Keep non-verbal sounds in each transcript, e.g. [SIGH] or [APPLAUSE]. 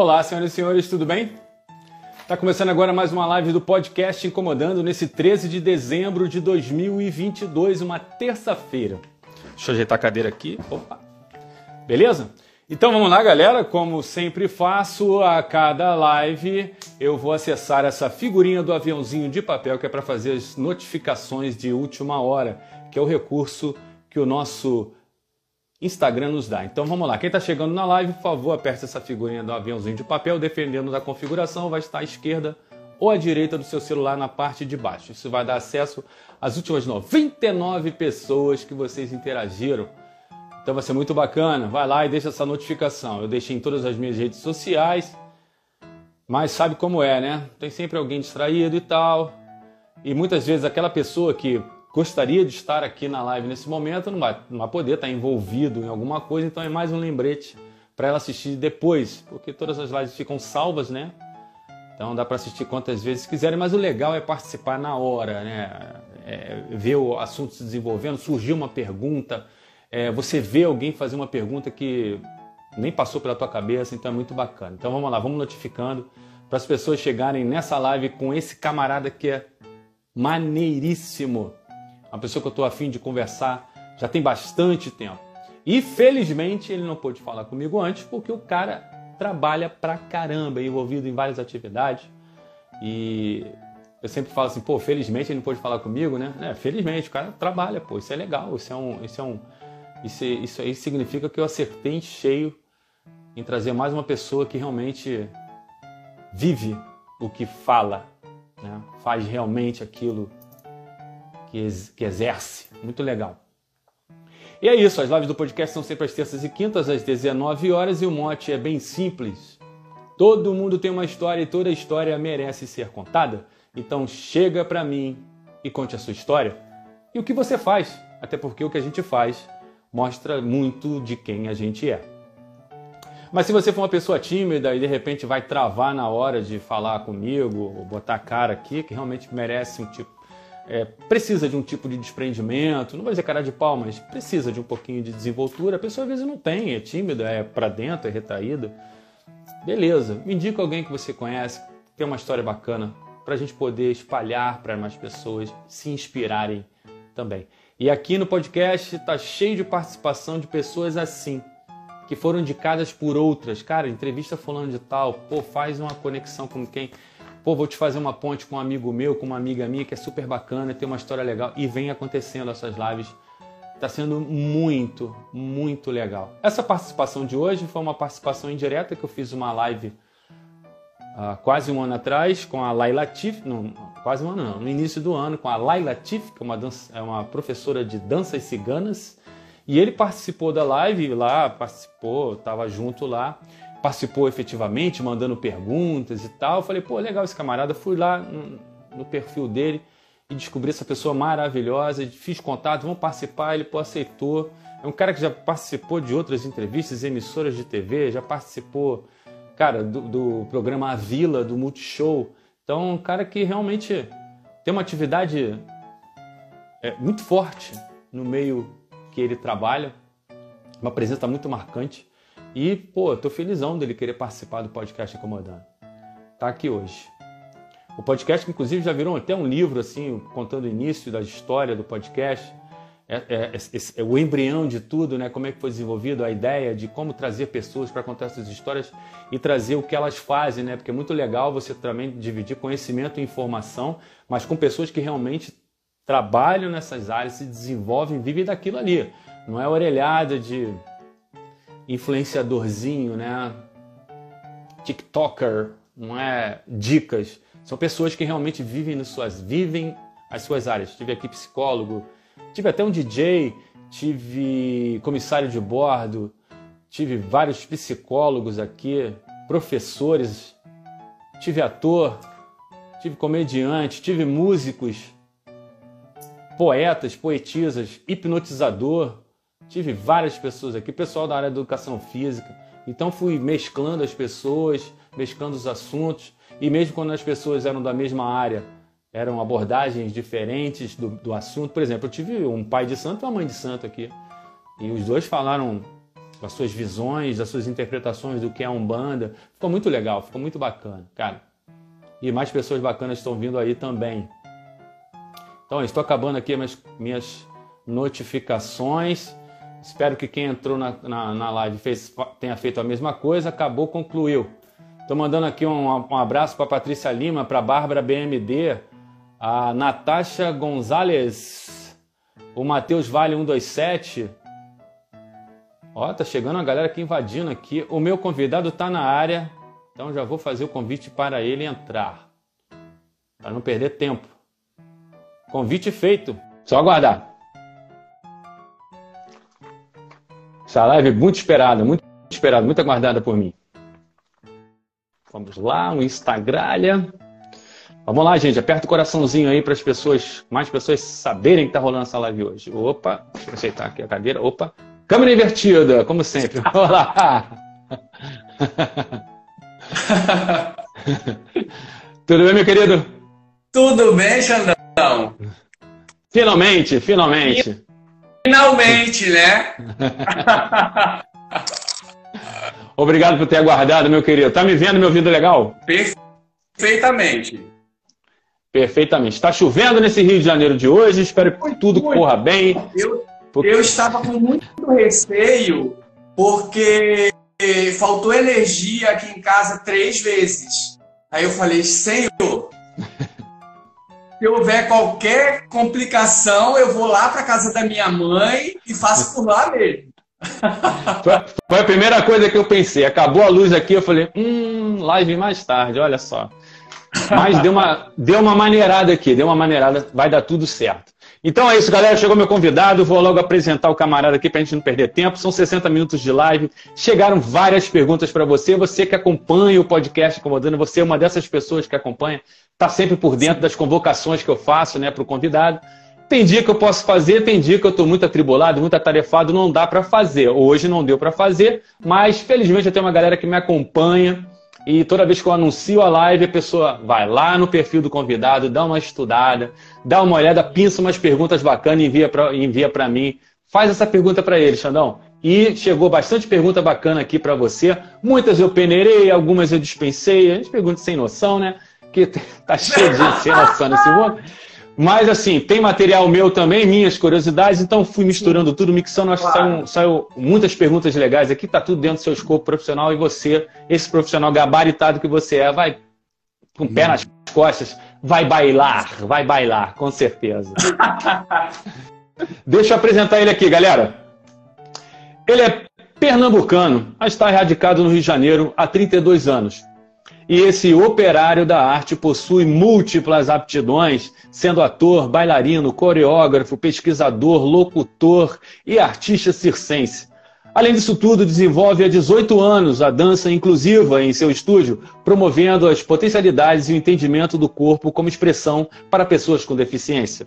Olá, senhoras e senhores, tudo bem? Tá começando agora mais uma live do podcast Incomodando nesse 13 de dezembro de 2022, uma terça-feira. Deixa eu ajeitar a cadeira aqui. Opa. Beleza? Então vamos lá, galera. Como sempre faço a cada live, eu vou acessar essa figurinha do aviãozinho de papel que é para fazer as notificações de última hora, que é o recurso que o nosso Instagram nos dá. Então vamos lá. Quem está chegando na live, por favor, aperte essa figurinha do aviãozinho de papel, dependendo da configuração, vai estar à esquerda ou à direita do seu celular na parte de baixo. Isso vai dar acesso às últimas 99 pessoas que vocês interagiram então vai ser muito bacana. Vai lá e deixa essa notificação. Eu deixei em todas as minhas redes sociais. Mas sabe como é, né? Tem sempre alguém distraído e tal. E muitas vezes aquela pessoa que gostaria de estar aqui na live nesse momento não vai, não vai poder estar envolvido em alguma coisa, então é mais um lembrete para ela assistir depois, porque todas as lives ficam salvas, né? Então dá para assistir quantas vezes quiserem, mas o legal é participar na hora, né? É, ver o assunto se desenvolvendo, surgiu uma pergunta, é, você vê alguém fazer uma pergunta que nem passou pela tua cabeça, então é muito bacana. Então vamos lá, vamos notificando para as pessoas chegarem nessa live com esse camarada que é maneiríssimo. Uma pessoa que eu estou afim de conversar já tem bastante tempo. E felizmente ele não pôde falar comigo antes porque o cara trabalha pra caramba, é envolvido em várias atividades. E eu sempre falo assim, pô, felizmente ele não pôde falar comigo, né? É, felizmente, o cara trabalha, pô, isso é legal, isso é um, isso é um, isso, isso aí significa que eu acertei em cheio em trazer mais uma pessoa que realmente vive o que fala, né? faz realmente aquilo que, que exerce. Muito legal. E é isso, as lives do podcast são sempre às terças e quintas, às 19 horas, e o mote é bem simples. Todo mundo tem uma história e toda história merece ser contada. Então chega para mim e conte a sua história e o que você faz, até porque o que a gente faz mostra muito de quem a gente é. Mas se você for uma pessoa tímida e de repente vai travar na hora de falar comigo, ou botar a cara aqui, que realmente merece um tipo. É, precisa de um tipo de desprendimento, não vou dizer cara de pau, mas precisa de um pouquinho de desenvoltura. A pessoa às vezes não tem, é tímida, é para dentro, é retraída. Beleza, me indica alguém que você conhece, tem uma história bacana, para a gente poder espalhar para mais pessoas se inspirarem também. E aqui no podcast está cheio de participação de pessoas assim, que foram indicadas por outras. Cara, entrevista falando de tal, pô, faz uma conexão com quem. Pô, vou te fazer uma ponte com um amigo meu, com uma amiga minha que é super bacana, tem uma história legal. E vem acontecendo essas lives. Está sendo muito, muito legal. Essa participação de hoje foi uma participação indireta que eu fiz uma live uh, quase um ano atrás com a Laila Tif, não, quase um ano não, no início do ano, com a Laila Tif, que é uma, dança, é uma professora de danças ciganas, e ele participou da live lá, participou, estava junto lá, participou efetivamente, mandando perguntas e tal. Eu falei, pô, legal esse camarada. Fui lá no, perfil dele e descobri essa pessoa maravilhosa, fiz contato, vamos participar, ele pô, aceitou. É um cara que já participou de outras entrevistas, emissoras de TV, já participou cara, do, do programa A Vila, do Multishow. Então, um cara que realmente tem uma atividade é, muito forte no meio que ele trabalha, uma presença muito marcante. E, pô, tô felizão dele querer participar do podcast Incomodando. Tá aqui hoje. O podcast, inclusive, já virou até um livro, assim, contando o início da história do podcast é, é, é, é, o embrião de tudo, né? Como é que foi desenvolvido a ideia de como trazer pessoas para contar essas histórias e trazer o que elas fazem, né? Porque é muito legal você também dividir conhecimento e informação, mas com pessoas que realmente trabalham nessas áreas, se desenvolvem, vivem daquilo ali. Não é orelhada de influenciadorzinho, né? TikToker, não é dicas. São pessoas que realmente vivem suas vivem as suas áreas. Tive aqui psicólogo, Tive até um DJ, tive comissário de bordo, tive vários psicólogos aqui, professores, tive ator, tive comediante, tive músicos, poetas, poetisas, hipnotizador, tive várias pessoas aqui, pessoal da área da educação física. Então fui mesclando as pessoas, mesclando os assuntos, e mesmo quando as pessoas eram da mesma área, eram abordagens diferentes do, do assunto. Por exemplo, eu tive um pai de santo e uma mãe de santo aqui. E os dois falaram as suas visões, as suas interpretações do que é Umbanda. Ficou muito legal, ficou muito bacana, cara. E mais pessoas bacanas estão vindo aí também. Então, estou acabando aqui minhas notificações. Espero que quem entrou na, na, na live fez, tenha feito a mesma coisa. Acabou, concluiu. Estou mandando aqui um, um abraço para Patrícia Lima, para Bárbara BMD, a Natasha Gonzalez, o Matheus Vale 127. Ó, tá chegando a galera aqui invadindo aqui. O meu convidado tá na área, então já vou fazer o convite para ele entrar. Para não perder tempo. Convite feito. Só aguardar. Essa live muito esperada, muito esperada, muito aguardada por mim. Vamos lá, um Instagram. Vamos lá, gente. Aperta o coraçãozinho aí para as pessoas, mais pessoas saberem que tá rolando essa live hoje. Opa, deixa eu aceitar aqui a cadeira. Opa, câmera invertida, como sempre. [LAUGHS] Olá. [LAUGHS] Tudo bem, meu querido? Tudo bem, Xandão? Finalmente, finalmente. Finalmente, né? [LAUGHS] Obrigado por ter aguardado, meu querido. Tá me vendo, me ouvindo legal? Perfeitamente. Perfeitamente. Está chovendo nesse Rio de Janeiro de hoje. Espero que tudo corra bem. Eu, porque... eu estava com muito receio porque faltou energia aqui em casa três vezes. Aí eu falei, Senhor, se houver qualquer complicação, eu vou lá para casa da minha mãe e faço por lá mesmo. [LAUGHS] Foi a primeira coisa que eu pensei. Acabou a luz aqui, eu falei, hum, live mais tarde, olha só. Mas deu uma, deu uma maneirada aqui, deu uma maneirada, vai dar tudo certo. Então é isso, galera. Chegou meu convidado. Vou logo apresentar o camarada aqui para a gente não perder tempo. São 60 minutos de live. Chegaram várias perguntas para você. Você que acompanha o podcast Incomodando, você é uma dessas pessoas que acompanha, está sempre por dentro das convocações que eu faço né, para o convidado. Tem dia que eu posso fazer, tem dia que eu estou muito atribulado, muito atarefado, não dá para fazer. Hoje não deu para fazer, mas felizmente eu tenho uma galera que me acompanha e toda vez que eu anuncio a live, a pessoa vai lá no perfil do convidado, dá uma estudada, dá uma olhada, pinça umas perguntas bacanas e envia para envia mim. Faz essa pergunta para ele, Xandão. E chegou bastante pergunta bacana aqui para você. Muitas eu peneirei, algumas eu dispensei. A gente pergunta sem noção, né? Que [LAUGHS] tá cheio de sem noção nesse mundo. Mas assim, tem material meu também, minhas curiosidades, então fui misturando tudo, mixando, acho claro. que saiu, saiu, muitas perguntas legais aqui, tá tudo dentro do seu escopo profissional e você, esse profissional gabaritado que você é, vai com o pé nas costas, vai bailar, vai bailar, com certeza. [LAUGHS] Deixa eu apresentar ele aqui, galera. Ele é pernambucano, mas está radicado no Rio de Janeiro há 32 anos. E esse operário da arte possui múltiplas aptidões, sendo ator, bailarino, coreógrafo, pesquisador, locutor e artista circense. Além disso tudo, desenvolve há 18 anos a dança inclusiva em seu estúdio, promovendo as potencialidades e o entendimento do corpo como expressão para pessoas com deficiência.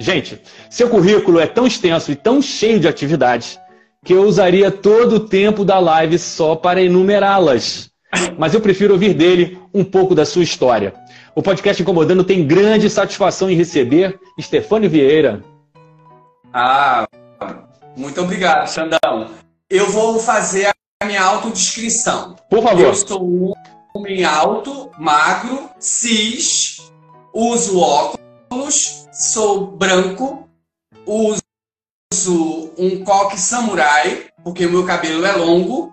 Gente, seu currículo é tão extenso e tão cheio de atividades que eu usaria todo o tempo da live só para enumerá-las mas eu prefiro ouvir dele um pouco da sua história. O podcast Incomodando tem grande satisfação em receber Stefânio Vieira. Ah, muito obrigado, Xandão. Eu vou fazer a minha autodescrição. Por favor. Eu sou um homem alto, magro, cis, uso óculos, sou branco, uso um coque samurai, porque o meu cabelo é longo,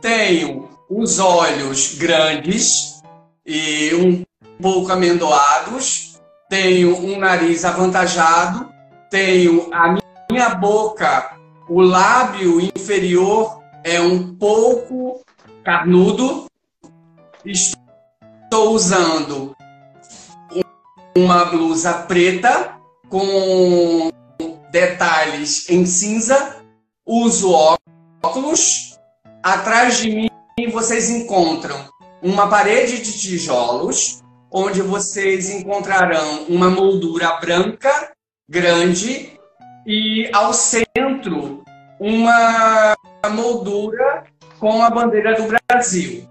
tenho os olhos grandes e um pouco amendoados, tenho um nariz avantajado, tenho a minha boca, o lábio inferior é um pouco carnudo. Estou usando uma blusa preta com detalhes em cinza. Uso óculos Atrás de mim vocês encontram uma parede de tijolos, onde vocês encontrarão uma moldura branca grande e ao centro uma moldura com a bandeira do Brasil.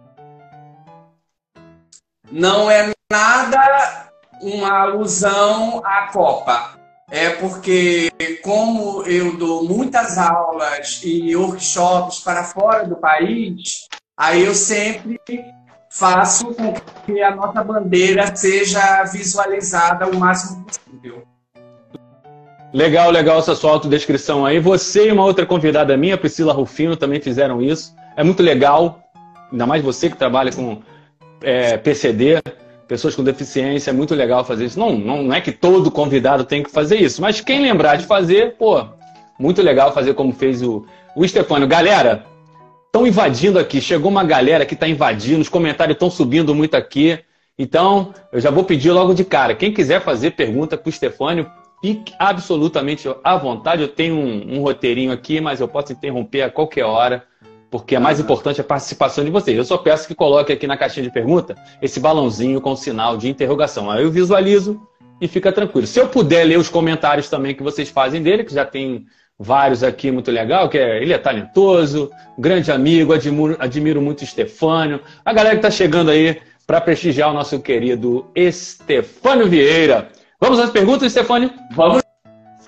Não é nada uma alusão à Copa. é porque, como eu dou muitas aulas e workshops para fora do país, aí eu sempre faço com que a nossa bandeira seja visualizada o máximo possível. Legal, legal essa sua autodescrição aí. Você e uma outra convidada minha, Priscila Rufino, também fizeram isso. É muito legal, ainda mais você que trabalha com é, PCD, pessoas com deficiência, é muito legal fazer isso. Não, não, não é que todo convidado tem que fazer isso, mas quem lembrar de fazer, pô, muito legal fazer como fez o, o Stefano. Galera, estão invadindo aqui, chegou uma galera que está invadindo, os comentários estão subindo muito aqui. Então, eu já vou pedir logo de cara. Quem quiser fazer pergunta para o Stefânio, fique absolutamente à vontade. Eu tenho um, um roteirinho aqui, mas eu posso interromper a qualquer hora porque é mais importante a participação de vocês. Eu só peço que coloque aqui na caixinha de pergunta esse balãozinho com sinal de interrogação. Aí eu visualizo e fica tranquilo. Se eu puder ler os comentários também que vocês fazem dele, que já tem vários aqui muito legal, que é, ele é talentoso, grande amigo, admiro, admiro muito o Estefânio. A galera que está chegando aí para prestigiar o nosso querido Estefânio Vieira. Vamos às perguntas, Estefânio? Vamos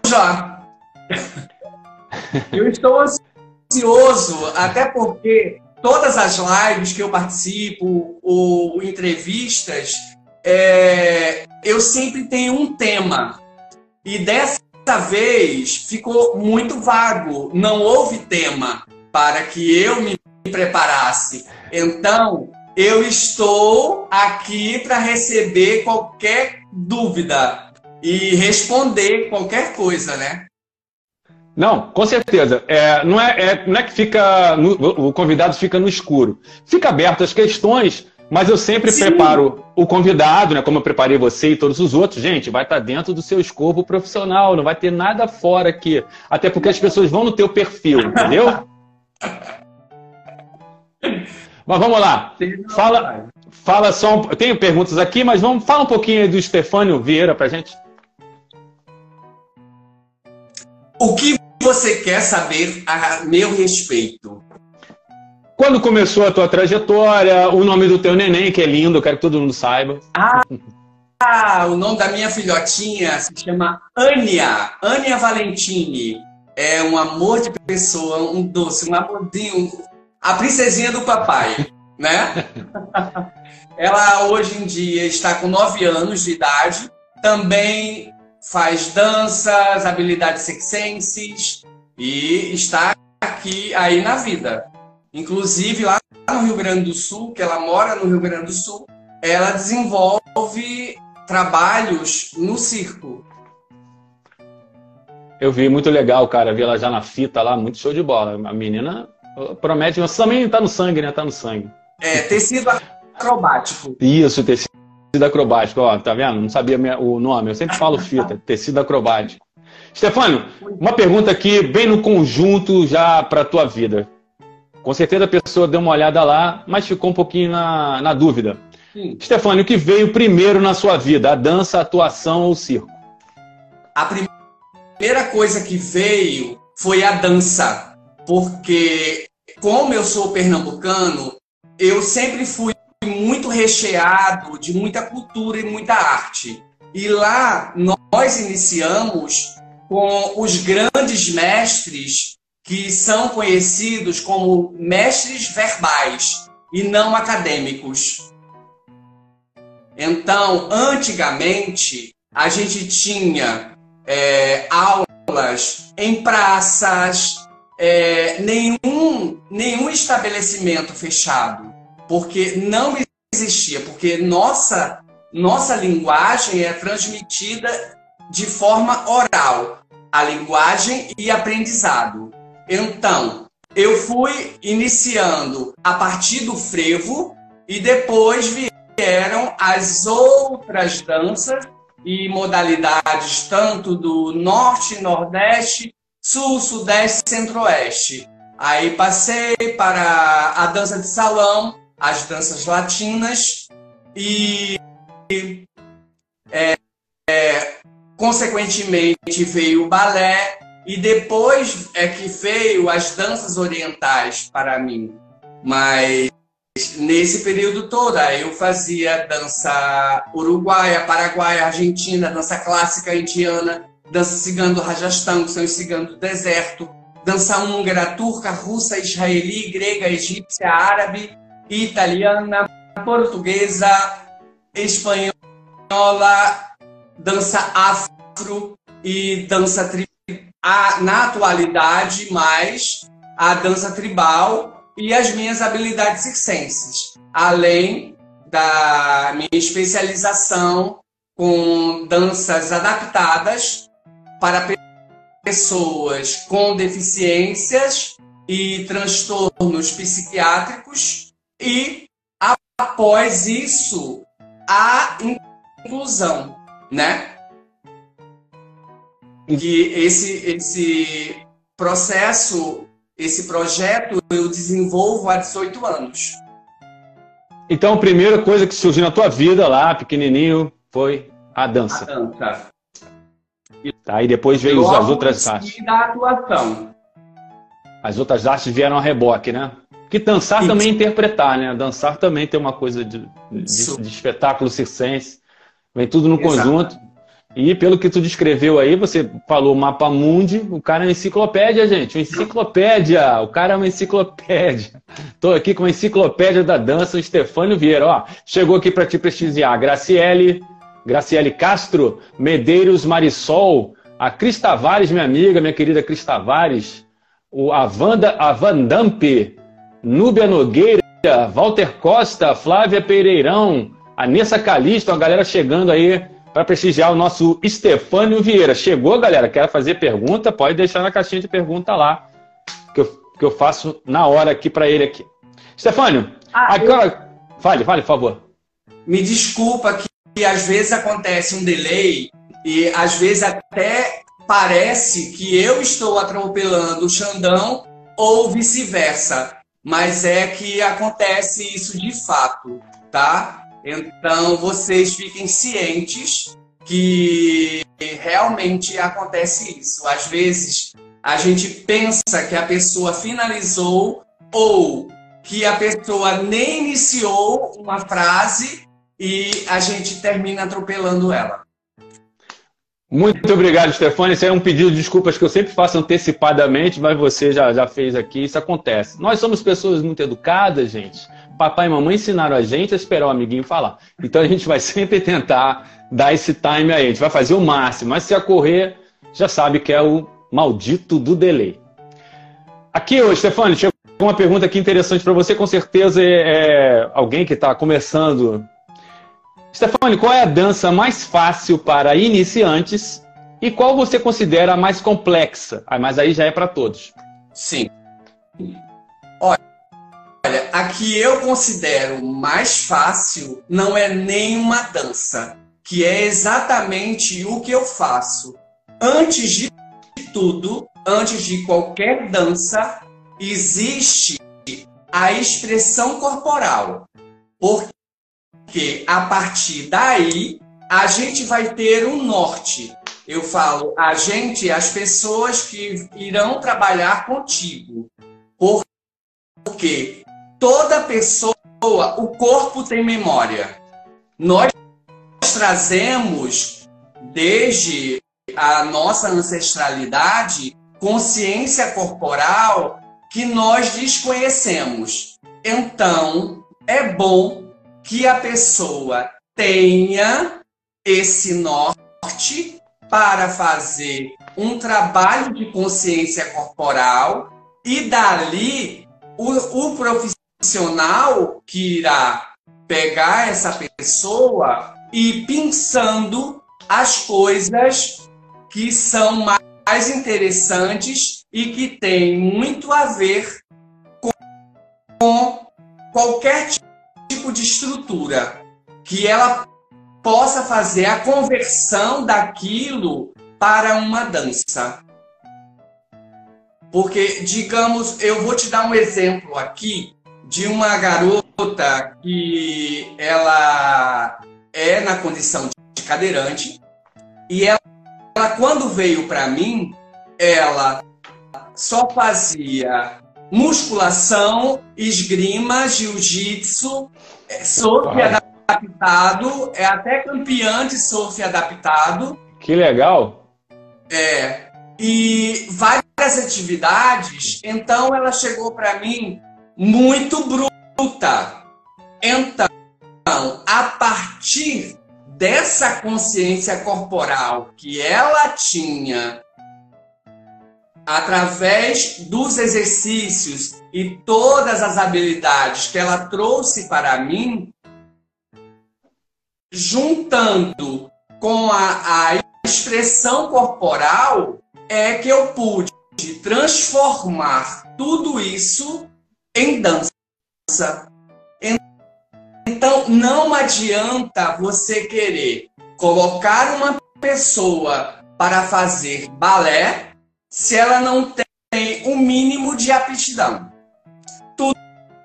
já. [LAUGHS] Eu estou ansioso, até porque todas as lives que eu participo ou entrevistas, é, eu sempre tenho um tema. E dessa vez ficou muito vago, não houve tema para que eu me preparasse. Então, eu estou aqui para receber qualquer dúvida e responder qualquer coisa, né? Não, com certeza. É, não, é, é, não é que fica no, o convidado fica no escuro. Fica aberto as questões, mas eu sempre Sim. preparo o convidado, né? Como eu preparei você e todos os outros. Gente, vai estar dentro do seu escopo profissional, não vai ter nada fora aqui. Até porque as pessoas vão no teu perfil, entendeu? [LAUGHS] mas vamos lá. Fala, fala só. Um, eu tenho perguntas aqui, mas vamos fala um pouquinho do Stefânio Vieira pra gente. O que você quer saber a meu respeito? Quando começou a tua trajetória, o nome do teu neném, que é lindo, eu quero que todo mundo saiba. Ah, o nome da minha filhotinha se chama Ania, Ania Valentini. É um amor de pessoa, um doce, um amorzinho, a princesinha do papai, né? [LAUGHS] Ela hoje em dia está com 9 anos de idade, também faz danças, habilidades sexenses e está aqui aí na vida. Inclusive lá no Rio Grande do Sul, que ela mora no Rio Grande do Sul, ela desenvolve trabalhos no circo. Eu vi, muito legal, cara. Vi ela já na fita lá, muito show de bola. A menina promete, mas também tá no sangue, né? Tá no sangue. É, tecido acrobático. Isso, tecido Tecido acrobático, ó, tá vendo? Não sabia o nome, eu sempre falo fita, [LAUGHS] tecido acrobático. Stefânio, uma pergunta aqui, bem no conjunto já para a tua vida. Com certeza a pessoa deu uma olhada lá, mas ficou um pouquinho na, na dúvida. Sim. Stefânio, o que veio primeiro na sua vida? A dança, a atuação ou o circo? A primeira coisa que veio foi a dança. Porque, como eu sou pernambucano, eu sempre fui recheado de muita cultura e muita arte. E lá nós iniciamos com os grandes mestres que são conhecidos como mestres verbais e não acadêmicos. Então, antigamente, a gente tinha é, aulas em praças, é, nenhum, nenhum estabelecimento fechado porque não existia, porque nossa nossa linguagem é transmitida de forma oral, a linguagem e aprendizado. Então, eu fui iniciando a partir do frevo e depois vieram as outras danças e modalidades tanto do norte, nordeste, sul, sudeste, centro-oeste. Aí passei para a dança de salão, as danças latinas e é, é, consequentemente veio o balé e depois é que veio as danças orientais para mim. Mas nesse período todo eu fazia dança uruguaia, paraguaia, argentina, dança clássica indiana, dança cigana do Rajastão, que são os ciganos do deserto, dança húngara, turca, russa, israeli, grega, egípcia, árabe, italiana, portuguesa, espanhola, dança afro e dança tribal. Na atualidade, mais a dança tribal e as minhas habilidades circenses, além da minha especialização com danças adaptadas para pessoas com deficiências e transtornos psiquiátricos e após isso a inclusão, né? Que esse esse processo, esse projeto eu desenvolvo há 18 anos. Então, a primeira coisa que surgiu na tua vida lá, pequenininho, foi a dança. A dança. Tá, e depois veio as outras artes. da atuação. As outras artes vieram a reboque, né? Que dançar Isso. também é interpretar, né? Dançar também tem uma coisa de, de, de espetáculo circense. Vem tudo no Exato. conjunto. E pelo que tu descreveu aí, você falou mapa mundi, o cara é uma enciclopédia, gente. Uma enciclopédia! O cara é uma enciclopédia. Tô aqui com a enciclopédia da dança, o Stefânio Vieira. Ó, chegou aqui para te prestigiar. Graciele, Graciele Castro, Medeiros Marisol, a Cris Tavares, minha amiga, minha querida Cris Tavares, o, a, Wanda, a Vandamp, Núbia Nogueira, Walter Costa, Flávia Pereirão, a Nessa Calisto, a galera chegando aí para prestigiar o nosso Estefânio Vieira. Chegou, galera? Quer fazer pergunta? Pode deixar na caixinha de pergunta lá, que eu, que eu faço na hora aqui para ele aqui. Estefânio, ah, agora... Eu... Fale, fale, por favor. Me desculpa que que às vezes acontece um delay e às vezes até parece que eu estou atropelando o Xandão ou vice-versa, mas é que acontece isso de fato, tá? Então vocês fiquem cientes que realmente acontece isso. Às vezes a gente pensa que a pessoa finalizou ou que a pessoa nem iniciou uma frase e a gente termina atropelando ela. Muito obrigado, Stefania. Esse é um pedido de desculpas que eu sempre faço antecipadamente, mas você já, já fez aqui, isso acontece. Nós somos pessoas muito educadas, gente. Papai e mamãe ensinaram a gente a esperar o amiguinho falar. Então a gente vai sempre tentar dar esse time aí. A gente vai fazer o máximo, mas se a correr, já sabe que é o maldito do delay. Aqui hoje, Stefania, chegou uma pergunta aqui interessante para você. Com certeza é, é alguém que está começando Stefani, qual é a dança mais fácil para iniciantes e qual você considera a mais complexa? Ah, mas aí já é para todos. Sim. Olha, a que eu considero mais fácil não é nenhuma dança, que é exatamente o que eu faço. Antes de tudo, antes de qualquer dança, existe a expressão corporal. Porque porque a partir daí a gente vai ter um norte. Eu falo a gente, as pessoas que irão trabalhar contigo. Porque toda pessoa, o corpo tem memória. Nós trazemos desde a nossa ancestralidade consciência corporal que nós desconhecemos. Então, é bom que a pessoa tenha esse norte para fazer um trabalho de consciência corporal e dali o, o profissional que irá pegar essa pessoa e pensando as coisas que são mais interessantes e que têm muito a ver com, com qualquer tipo tipo de estrutura que ela possa fazer a conversão daquilo para uma dança. Porque, digamos, eu vou te dar um exemplo aqui de uma garota que ela é na condição de cadeirante e ela, ela quando veio para mim, ela só fazia musculação, esgrima, jiu-jitsu, é, surf adaptado, é até campeã de surf adaptado. Que legal! É. E várias atividades, então ela chegou para mim muito bruta. Então, a partir dessa consciência corporal que ela tinha através dos exercícios e todas as habilidades que ela trouxe para mim, juntando com a, a expressão corporal, é que eu pude transformar tudo isso em dança. Então, não adianta você querer colocar uma pessoa para fazer balé se ela não tem o um mínimo de aptidão. Tudo,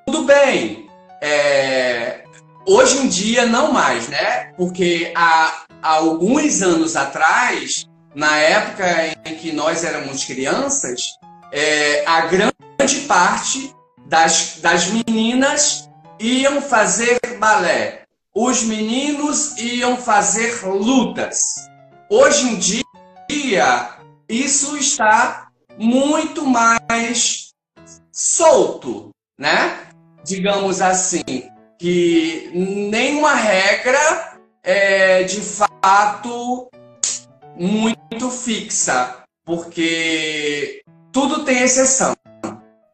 tudo bem. É, hoje em dia, não mais, né? Porque há, há alguns anos atrás, na época em que nós éramos crianças, é, a grande parte das, das meninas iam fazer balé. Os meninos iam fazer lutas. Hoje em dia, isso está muito mais solto, né? Digamos assim, que nenhuma regra é de fato muito fixa, porque tudo tem exceção,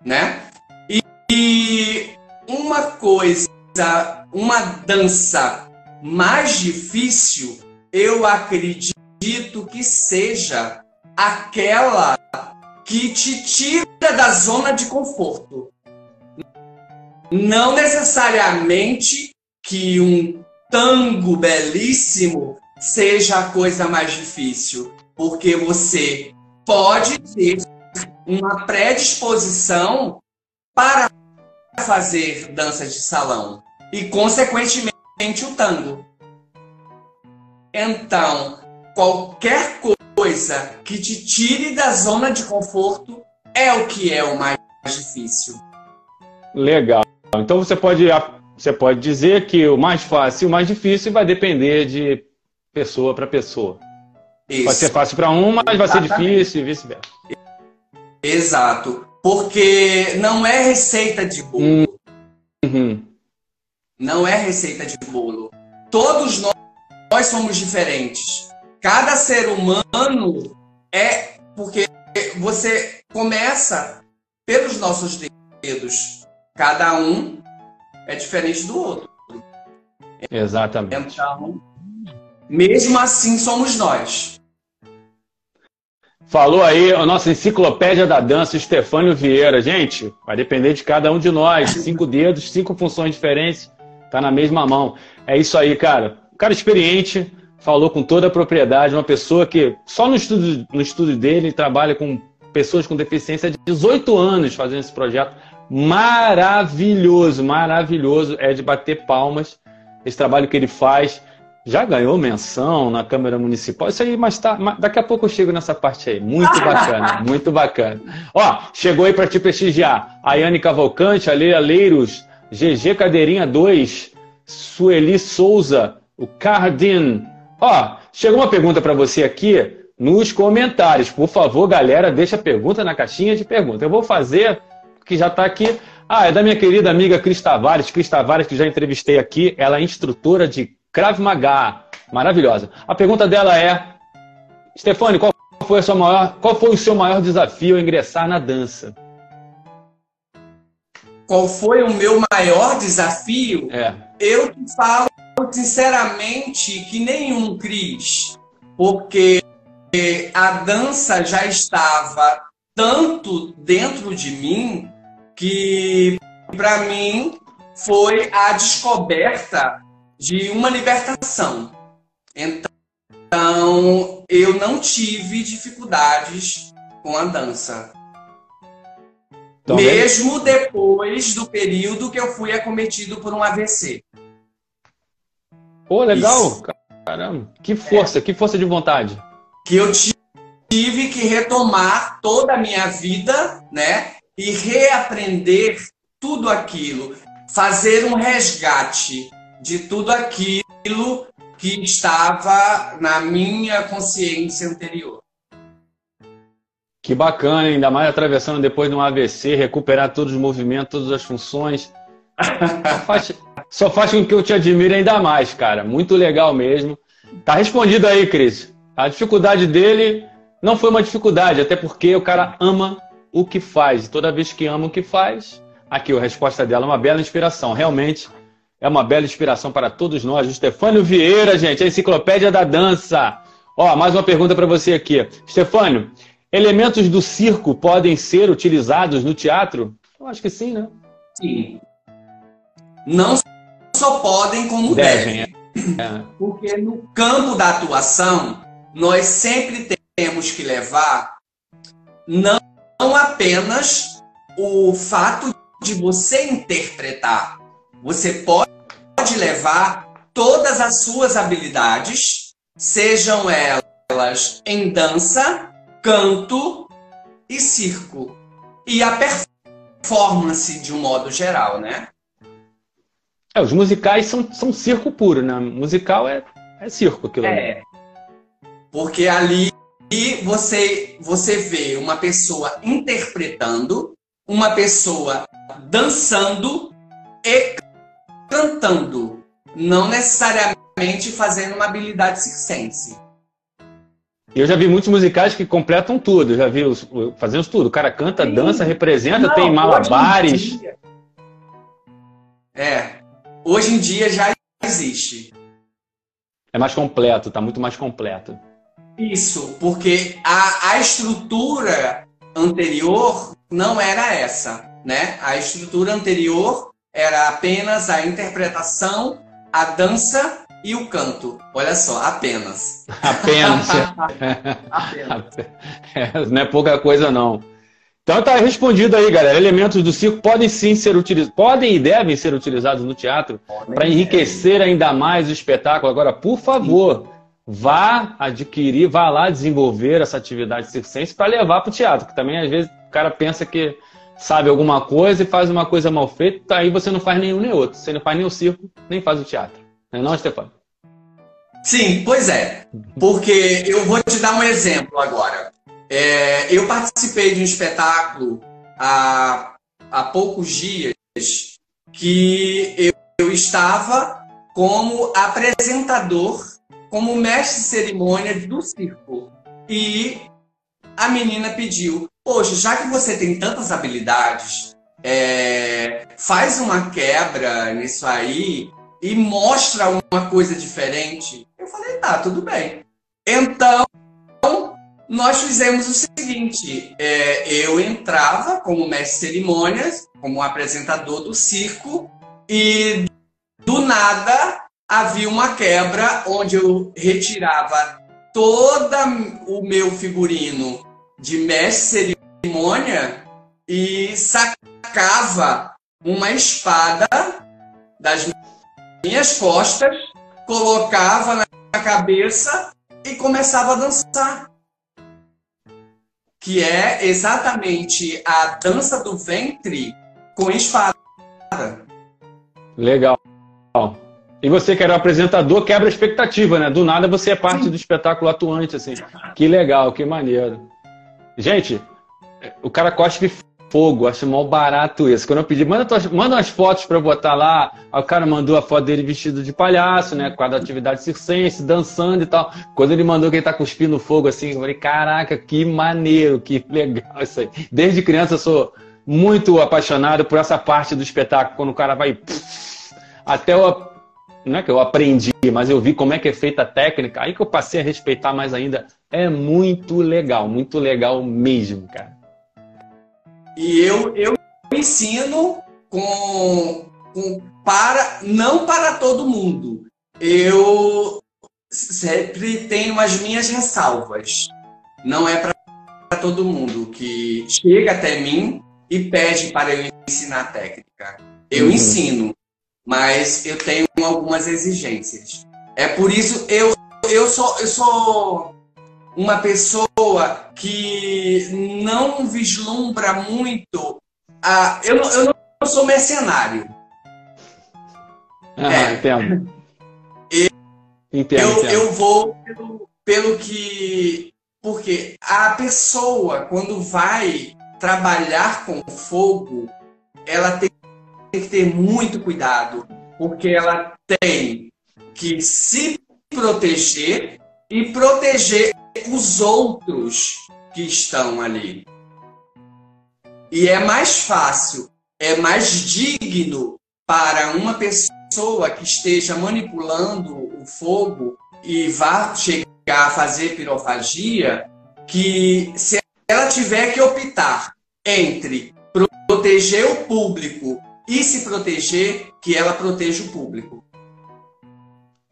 né? E, e uma coisa, uma dança mais difícil, eu acredito que seja aquela que te tira da zona de conforto. Não necessariamente que um tango belíssimo seja a coisa mais difícil, porque você pode ter uma predisposição para fazer danças de salão e, consequentemente, o tango. Então, qualquer coisa que te tire da zona de conforto é o que é o mais difícil. Legal. Então você pode, você pode dizer que o mais fácil e o mais difícil vai depender de pessoa para pessoa. Isso. Pode ser fácil para um, mas vai ser difícil e vice-versa. Exato. Porque não é receita de bolo. Uhum. Não é receita de bolo. Todos nós, nós somos diferentes. Cada ser humano é porque você começa pelos nossos dedos. Cada um é diferente do outro. Exatamente. Então, mesmo assim somos nós. Falou aí a nossa enciclopédia da dança, Stefânio Vieira. Gente, vai depender de cada um de nós. Cinco [LAUGHS] dedos, cinco funções diferentes, tá na mesma mão. É isso aí, cara. cara experiente, falou com toda a propriedade, uma pessoa que só no estudo, no estudo dele trabalha com pessoas com deficiência de 18 anos fazendo esse projeto maravilhoso, maravilhoso. É de bater palmas esse trabalho que ele faz já ganhou menção na Câmara Municipal. Isso aí, mas tá, daqui a pouco eu chego nessa parte aí. Muito [LAUGHS] bacana, muito bacana. Ó, chegou aí para te prestigiar. A Yane Cavalcante, a Leila Leiros, GG Cadeirinha 2, Sueli Souza, o Cardin. Ó, chegou uma pergunta para você aqui nos comentários. Por favor, galera, deixa a pergunta na caixinha de pergunta. Eu vou fazer, que já está aqui. Ah, é da minha querida amiga Cris Tavares. Cris Tavares, que já entrevistei aqui. Ela é instrutora de Krav Maga, maravilhosa. A pergunta dela é: Stefane, qual foi, a sua maior, qual foi o seu maior desafio ao ingressar na dança? Qual foi o meu maior desafio? É. Eu te falo sinceramente que nenhum, Cris, porque a dança já estava tanto dentro de mim que para mim foi a descoberta de uma libertação. Então, eu não tive dificuldades com a dança. Então, Mesmo depois do período que eu fui acometido por um AVC. Pô, legal! Isso. Caramba, que força, é. que força de vontade. Que eu tive que retomar toda a minha vida, né? E reaprender tudo aquilo. Fazer um resgate de tudo aquilo que estava na minha consciência anterior. Que bacana, ainda mais atravessando depois de um AVC, recuperar todos os movimentos, todas as funções. [LAUGHS] Faz, só faz com que eu te admire ainda mais, cara. Muito legal mesmo. Tá respondido aí, Cris. A dificuldade dele não foi uma dificuldade, até porque o cara ama o que faz. E toda vez que ama o que faz, aqui a resposta dela é uma bela inspiração. Realmente é uma bela inspiração para todos nós. O Stefânio Vieira, gente, a enciclopédia da dança. Ó, mais uma pergunta para você aqui. Stefânio, elementos do circo podem ser utilizados no teatro? Eu acho que sim, né? Sim. Não só podem, como devem. devem. É. Porque no campo da atuação, nós sempre temos que levar não apenas o fato de você interpretar. Você pode levar todas as suas habilidades, sejam elas em dança, canto e circo. E a performance de um modo geral, né? É, os musicais são, são circo puro, né? Musical é, é circo aquilo é. ali. Porque ali você, você vê uma pessoa interpretando, uma pessoa dançando e cantando. Não necessariamente fazendo uma habilidade circense. Eu já vi muitos musicais que completam tudo. Eu já vi os, fazendo tudo. O cara canta, Sim. dança, representa, Não, tem malabares. É hoje em dia já existe. É mais completo, está muito mais completo. Isso, porque a, a estrutura anterior não era essa, né? A estrutura anterior era apenas a interpretação, a dança e o canto. Olha só, apenas. [LAUGHS] Apenas. [LAUGHS] apenas. É, [LAUGHS] não é pouca coisa, não. Então tá respondido aí, galera. Elementos do circo podem sim ser utilizados, podem e devem ser utilizados no teatro para enriquecer ainda mais o espetáculo. Agora, por favor, sim. vá adquirir, vá lá desenvolver essa atividade circense para levar para o teatro, que também às vezes o cara pensa que sabe alguma coisa e faz uma coisa mal feita, aí você não faz nenhum nem outro. Você não faz nem o circo, nem faz o teatro. Não é não, Stefano? Sim, pois é. Porque eu vou te dar um exemplo agora. É, eu participei de um espetáculo há, há poucos dias que eu, eu estava como apresentador, como mestre de cerimônia do circo. E a menina pediu: Poxa, já que você tem tantas habilidades, é, faz uma quebra nisso aí e mostra uma coisa diferente. Eu falei: Tá, tudo bem. Então, nós fizemos o seguinte: é, eu entrava como mestre de cerimônias, como apresentador do circo, e do nada havia uma quebra onde eu retirava todo o meu figurino de mestre de cerimônia e sacava uma espada das minhas costas, colocava na cabeça e começava a dançar que é exatamente a dança do ventre com espada. Legal. E você que era o apresentador quebra a expectativa, né? Do nada você é parte Sim. do espetáculo atuante, assim. Que legal, que maneiro. Gente, o cara cospe fogo, acho mal barato isso. Quando eu pedi, manda, tuas, manda umas fotos para botar lá, o cara mandou a foto dele vestido de palhaço, né? Com a atividade circense, dançando e tal. Quando ele mandou que ele tá cuspindo fogo assim, eu falei, caraca, que maneiro, que legal isso aí. Desde criança eu sou muito apaixonado por essa parte do espetáculo, quando o cara vai. Até eu. Não é que eu aprendi, mas eu vi como é que é feita a técnica, aí que eu passei a respeitar mais ainda. É muito legal, muito legal mesmo, cara. E eu, eu ensino com, com para não para todo mundo. Eu sempre tenho as minhas ressalvas. Não é para todo mundo que chega até mim e pede para eu ensinar a técnica. Eu uhum. ensino, mas eu tenho algumas exigências. É por isso eu eu sou eu sou uma pessoa que não vislumbra muito. A, eu, não, eu não sou mercenário. Ah, é. entendo. Eu, entendo, eu, entendo. eu vou pelo, pelo que. Porque a pessoa, quando vai trabalhar com fogo, ela tem que ter muito cuidado, porque ela tem que se proteger e proteger os outros que estão ali. E é mais fácil, é mais digno para uma pessoa que esteja manipulando o fogo e vá chegar a fazer pirofagia, que se ela tiver que optar entre proteger o público e se proteger, que ela proteja o público.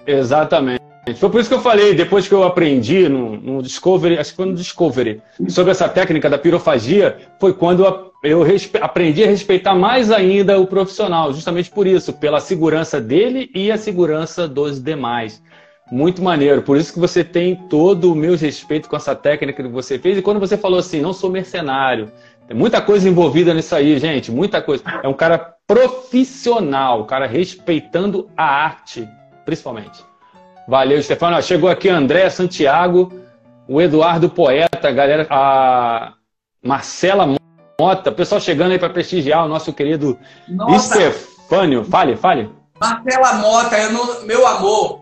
Exatamente. Foi por isso que eu falei, depois que eu aprendi no, no Discovery, acho que foi no Discovery, sobre essa técnica da pirofagia, foi quando eu, eu aprendi a respeitar mais ainda o profissional, justamente por isso, pela segurança dele e a segurança dos demais. Muito maneiro, por isso que você tem todo o meu respeito com essa técnica que você fez. E quando você falou assim, não sou mercenário, tem muita coisa envolvida nisso aí, gente, muita coisa. É um cara profissional, cara respeitando a arte, principalmente. Valeu, Stefano. Chegou aqui André Santiago, o Eduardo Poeta, a galera, a Marcela Mota, pessoal chegando aí para prestigiar o nosso querido Nossa. Stefânio. Fale, fale. Marcela Mota, eu meu amor,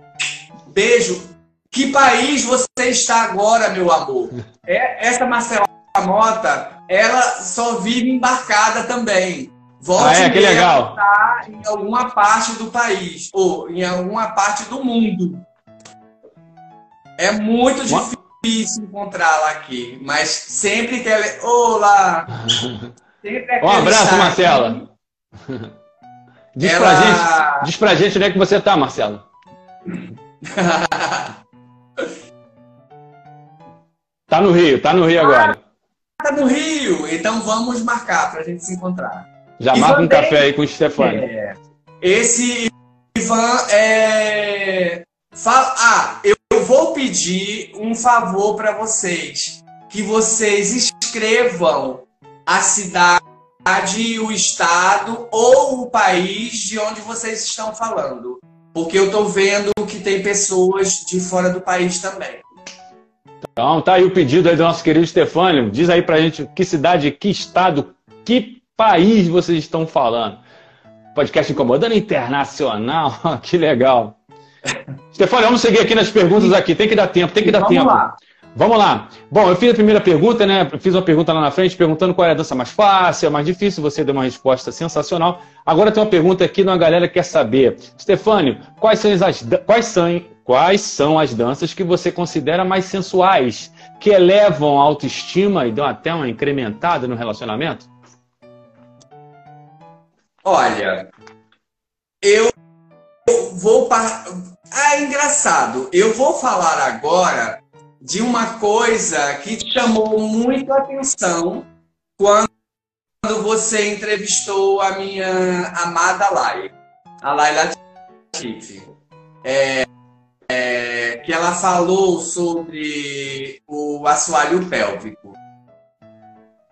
beijo. Que país você está agora, meu amor? É, essa Marcela Mota, ela só vive embarcada também. Volte ah, é, que legal. Tá em alguma parte do país ou em alguma parte do mundo. É muito difícil encontrá-la aqui, mas sempre que ela. Olá! Sempre um abraço, Marcela. Diz, ela... pra gente, diz pra gente onde é que você tá, Marcela. [LAUGHS] tá no Rio, tá no Rio agora. Tá no Rio, então vamos marcar pra gente se encontrar. Já marca um café aí com o Stefano. É, esse Ivan é. Fala... Ah, eu vou pedir um favor para vocês, que vocês escrevam a cidade, o estado ou o país de onde vocês estão falando, porque eu estou vendo que tem pessoas de fora do país também. Então, tá aí o pedido aí do nosso querido Stefânio. Diz aí pra gente que cidade, que estado, que país vocês estão falando. Podcast Incomodando Internacional, [LAUGHS] que legal. [LAUGHS] Stefano, vamos seguir aqui nas perguntas aqui. Tem que dar tempo, tem que dar vamos tempo. Lá. Vamos lá. Bom, eu fiz a primeira pergunta, né? fiz uma pergunta lá na frente perguntando qual é a dança mais fácil, a mais difícil. Você deu uma resposta sensacional. Agora tem uma pergunta aqui de uma galera que quer saber. Stefânio, quais são as, quais são, quais são as danças que você considera mais sensuais, que elevam a autoestima e dão até uma incrementada no relacionamento? Olha, eu vou. Par... Ah, é engraçado. Eu vou falar agora de uma coisa que chamou muito a atenção quando você entrevistou a minha amada Lai, a Laila Latifi. É, é, que ela falou sobre o assoalho pélvico.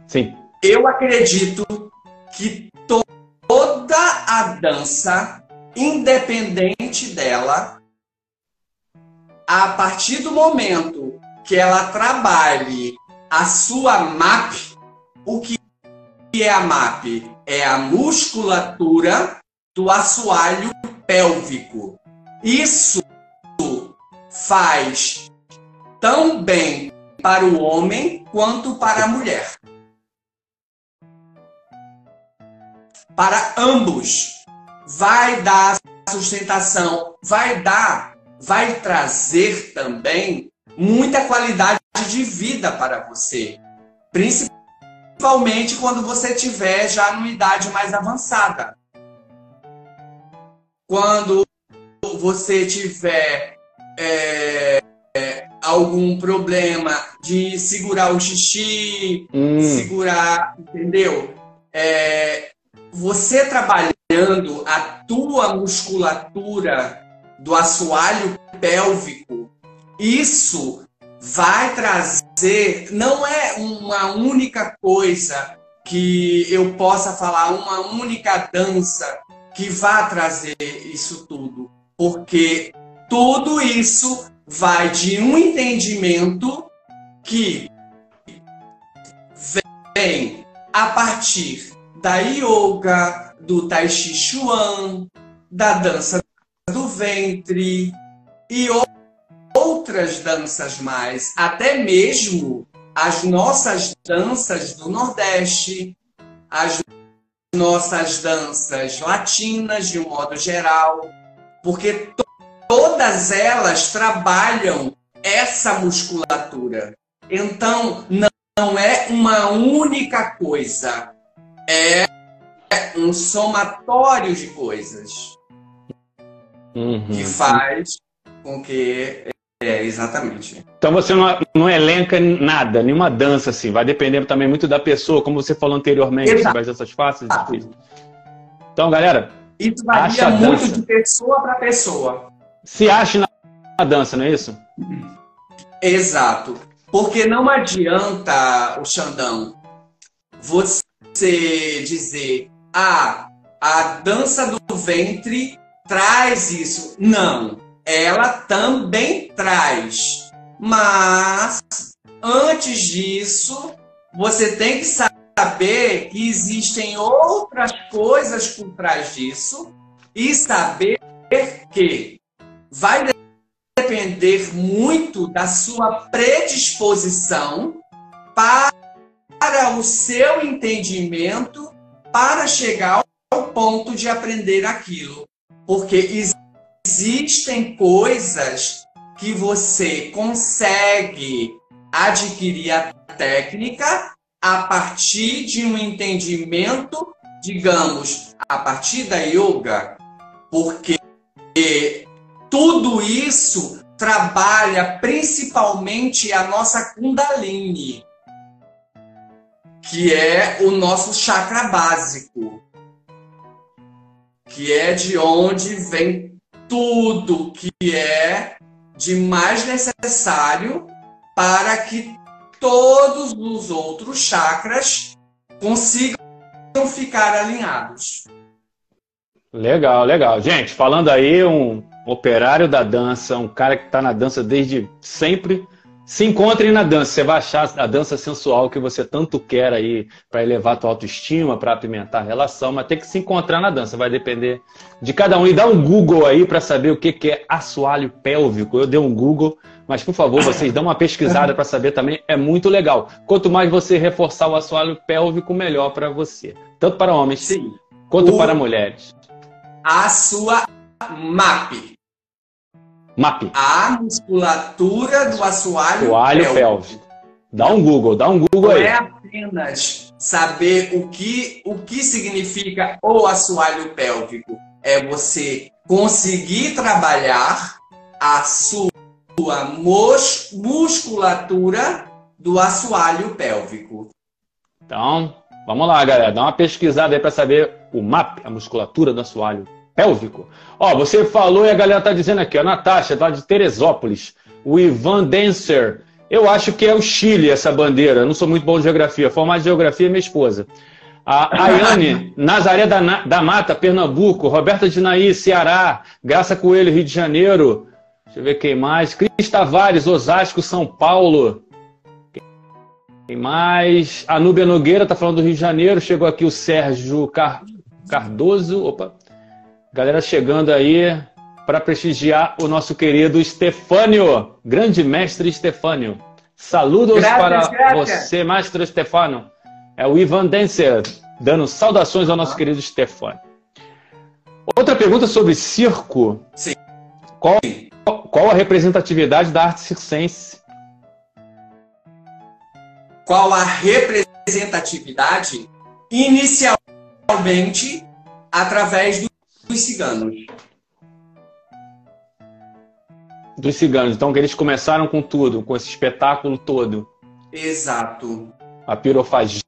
Sim. Eu acredito que toda a dança independente dela, a partir do momento que ela trabalhe a sua MAP, o que é a MAP? É a musculatura do assoalho pélvico. Isso faz tão bem para o homem quanto para a mulher. Para ambos vai dar sustentação, vai dar, vai trazer também muita qualidade de vida para você. Principalmente quando você tiver já numa idade mais avançada. Quando você tiver é, é, algum problema de segurar o xixi, hum. segurar, entendeu? É, você trabalhando a tua musculatura do assoalho pélvico, isso vai trazer, não é uma única coisa que eu possa falar, uma única dança que vá trazer isso tudo, porque tudo isso vai de um entendimento que vem a partir da yoga, do tai chi chuan, da dança ventre e outras danças mais, até mesmo as nossas danças do Nordeste, as nossas danças latinas de um modo geral, porque todas elas trabalham essa musculatura. Então, não é uma única coisa, é um somatório de coisas uhum. que faz com que. É, exatamente. Então você não, não elenca nada, nenhuma dança assim. Vai depender também muito da pessoa, como você falou anteriormente, Exato. sobre as danças fáceis e difíceis. Então, galera. Isso varia muito dança. de pessoa para pessoa. Se acha na dança, não é isso? Exato. Porque não adianta, o Xandão, você dizer, ah, a dança do ventre traz isso. Não, ela também traz. Mas, antes disso, você tem que saber que existem outras coisas por trás disso e saber que vai depender muito da sua predisposição para o seu entendimento para chegar ao ponto de aprender aquilo. Porque existem coisas que você consegue adquirir a técnica a partir de um entendimento, digamos, a partir da yoga, porque tudo isso trabalha principalmente a nossa Kundalini, que é o nosso chakra básico, que é de onde vem tudo que é de mais necessário para que todos os outros chakras consigam ficar alinhados. Legal, legal. Gente, falando aí, um operário da dança, um cara que está na dança desde sempre. Se encontre na dança, você vai achar a dança sensual que você tanto quer aí para elevar a tua autoestima, para apimentar a relação, mas tem que se encontrar na dança, vai depender de cada um. E dá um Google aí para saber o que, que é assoalho pélvico. Eu dei um Google, mas por favor, vocês dão uma pesquisada para saber também, é muito legal. Quanto mais você reforçar o assoalho pélvico, melhor para você. Tanto para homens Sim. quanto o... para mulheres. A sua MAP. MAP. A musculatura do assoalho, assoalho pélvico. pélvico. Dá um Google, dá um Google Não aí. Não é apenas saber o que, o que significa o assoalho pélvico. É você conseguir trabalhar a sua mus musculatura do assoalho pélvico. Então, vamos lá, galera. Dá uma pesquisada aí para saber o MAP, a musculatura do assoalho pélvico. Ó, você falou e a galera tá dizendo aqui, a Natasha, lá de Teresópolis, o Ivan Dancer. Eu acho que é o Chile essa bandeira. Eu não sou muito bom de geografia. Formado de geografia é minha esposa. A Ayane, [LAUGHS] Nazaré da, da Mata, Pernambuco. Roberta Dinaí, Ceará. Graça Coelho, Rio de Janeiro. Deixa eu ver quem mais. Cris Tavares, Osasco, São Paulo. Quem mais? A Núbia Nogueira tá falando do Rio de Janeiro. Chegou aqui o Sérgio Car... Cardoso. Opa. Galera chegando aí para prestigiar o nosso querido Stefânio, grande mestre Stefânio. Saludos graças, para graças. você, mestre Stefano. É o Ivan Dancer, dando saudações ao nosso ah. querido Stefânio. Outra pergunta sobre circo. Sim. Qual, qual a representatividade da arte circense? Qual a representatividade? Inicialmente, através do dos ciganos. Dos ciganos. Então, que eles começaram com tudo, com esse espetáculo todo. Exato. A pirofagia,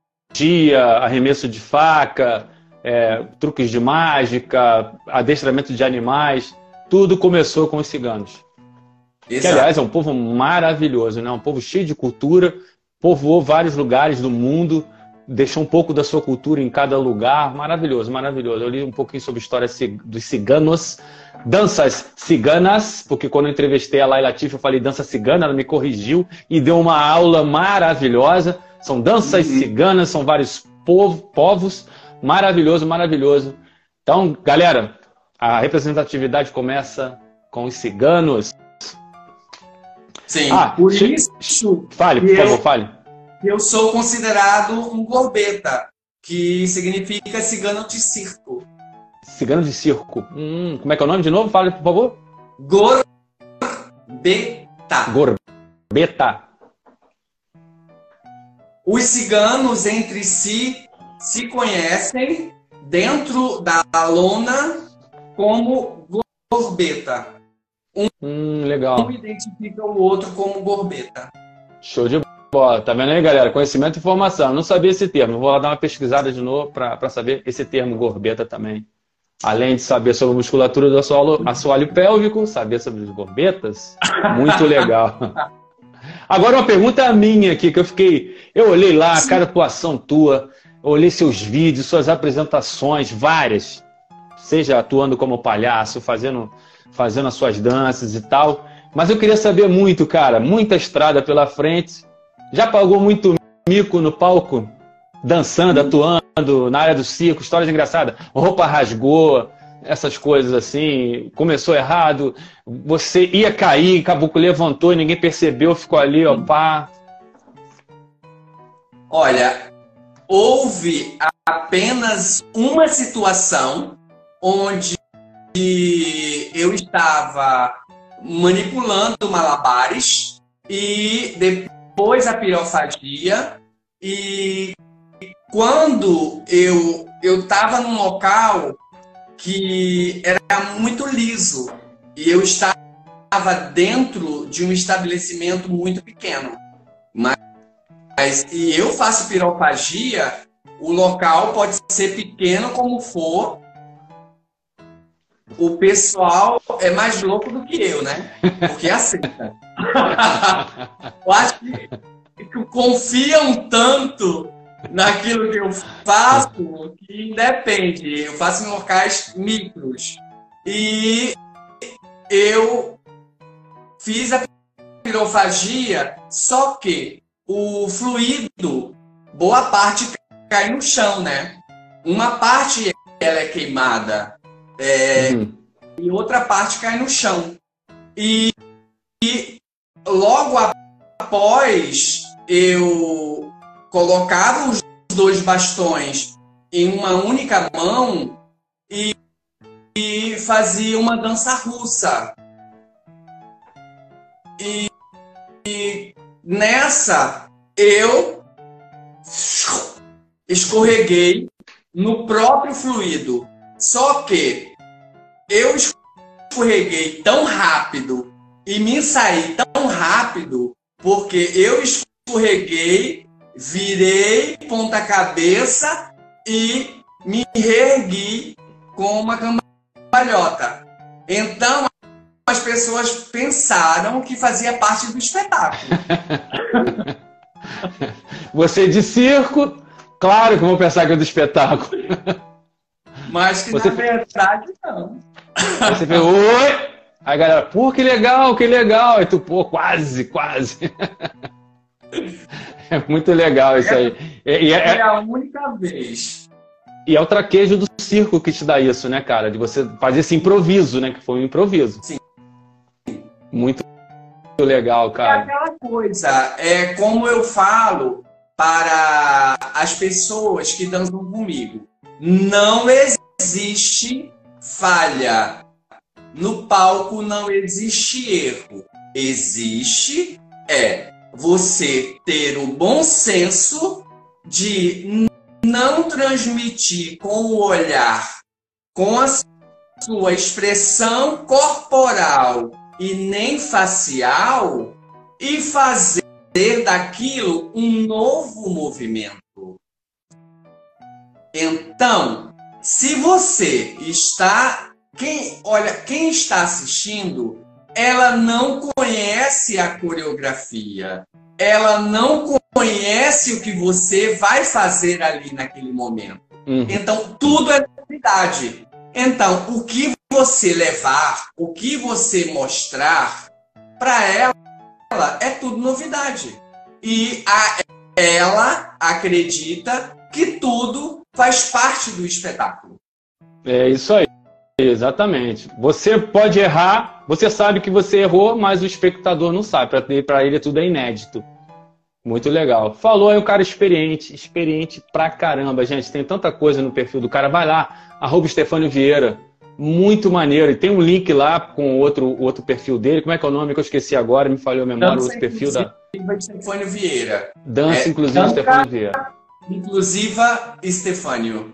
arremesso de faca, é, truques de mágica, adestramento de animais. Tudo começou com os ciganos. Exato. Que, aliás, é um povo maravilhoso, né? Um povo cheio de cultura, povoou vários lugares do mundo, deixa um pouco da sua cultura em cada lugar. Maravilhoso, maravilhoso. Eu li um pouquinho sobre a história dos ciganos, danças ciganas, porque quando eu entrevistei a Laila Tiff, eu falei dança cigana, ela me corrigiu e deu uma aula maravilhosa. São danças uhum. ciganas, são vários povo, povos. Maravilhoso, maravilhoso. Então, galera, a representatividade começa com os ciganos. Sim, ah, por isso. Fale, por favor, fale eu sou considerado um gorbeta, que significa cigano de circo. Cigano de circo. Hum, como é que é o nome de novo? Fale, por favor. Gorbeta. Gorbeta. Os ciganos entre si se conhecem dentro da lona como gorbeta. Um, hum, legal. um identifica o outro como gorbeta. Show de Boa, tá vendo aí, galera? Conhecimento e informação. Eu não sabia esse termo. Vou lá dar uma pesquisada de novo para saber esse termo gorbeta também. Além de saber sobre a musculatura do assoalho, assoalho pélvico, saber sobre os gorbetas. Muito legal. [LAUGHS] Agora uma pergunta minha aqui, que eu fiquei. Eu olhei lá, cada atuação tua, olhei seus vídeos, suas apresentações, várias. Seja atuando como palhaço, fazendo, fazendo as suas danças e tal. Mas eu queria saber muito, cara, muita estrada pela frente já pagou muito mico no palco, dançando, atuando, na área do circo, histórias engraçadas. Roupa rasgou, essas coisas assim. Começou errado, você ia cair, Caboclo levantou e ninguém percebeu, ficou ali, ó, pá. Olha, houve apenas uma situação onde eu estava manipulando malabares e depois a pirofagia e quando eu eu estava num local que era muito liso e eu estava dentro de um estabelecimento muito pequeno, mas, e eu faço pirofagia, o local pode ser pequeno como for, o pessoal é mais louco do que eu, né? Porque aceita. [LAUGHS] eu acho que, confiam tanto naquilo que eu faço que independe. Eu faço em locais micros. E eu fiz a pirofagia, só que o fluido, boa parte cai no chão, né? Uma parte ela é queimada é, uhum. e outra parte cai no chão. E, e logo após eu colocava os dois bastões em uma única mão e, e fazia uma dança russa. E, e nessa eu escorreguei no próprio fluido. Só que eu escorreguei tão rápido e me saí tão rápido porque eu escorreguei, virei ponta cabeça e me reergui com uma cambalhota. Então as pessoas pensaram que fazia parte do espetáculo. [LAUGHS] Você de circo, claro que vão pensar que é do espetáculo. Mas que você na verdade não. Você fez, oi! Aí a galera, pô, que legal, que legal. Aí tu, pô, quase, quase. [LAUGHS] É muito legal isso aí. É, é, é, a única vez. E é o traquejo do circo que te dá isso, né, cara? De você fazer esse improviso, né? Que foi um improviso. Sim. Muito legal, cara. É aquela coisa, é como eu falo para as pessoas que dançam comigo. Não existe falha. No palco não existe erro. Existe é você ter o bom senso de não transmitir com o olhar, com a sua expressão corporal e nem facial e fazer daquilo um novo movimento. Então, se você está quem olha, quem está assistindo, ela não conhece a coreografia. ela não conhece o que você vai fazer ali naquele momento. Uhum. Então, tudo é novidade. Então, o que você levar, o que você mostrar, para ela é tudo novidade. E a, ela acredita que tudo faz parte do espetáculo. É isso aí. Exatamente. Você pode errar, você sabe que você errou, mas o espectador não sabe. Para ele tudo é inédito. Muito legal. Falou aí o cara experiente, experiente pra caramba, gente. Tem tanta coisa no perfil do cara. Vai lá, arroba Vieira. Muito maneiro. E tem um link lá com outro, outro perfil dele. Como é que é o nome que eu esqueci agora? Me falhou a memória, o outro perfil da. Vieira. Dança, é, inclusive, Stefânio Vieira. Inclusiva Stefânio.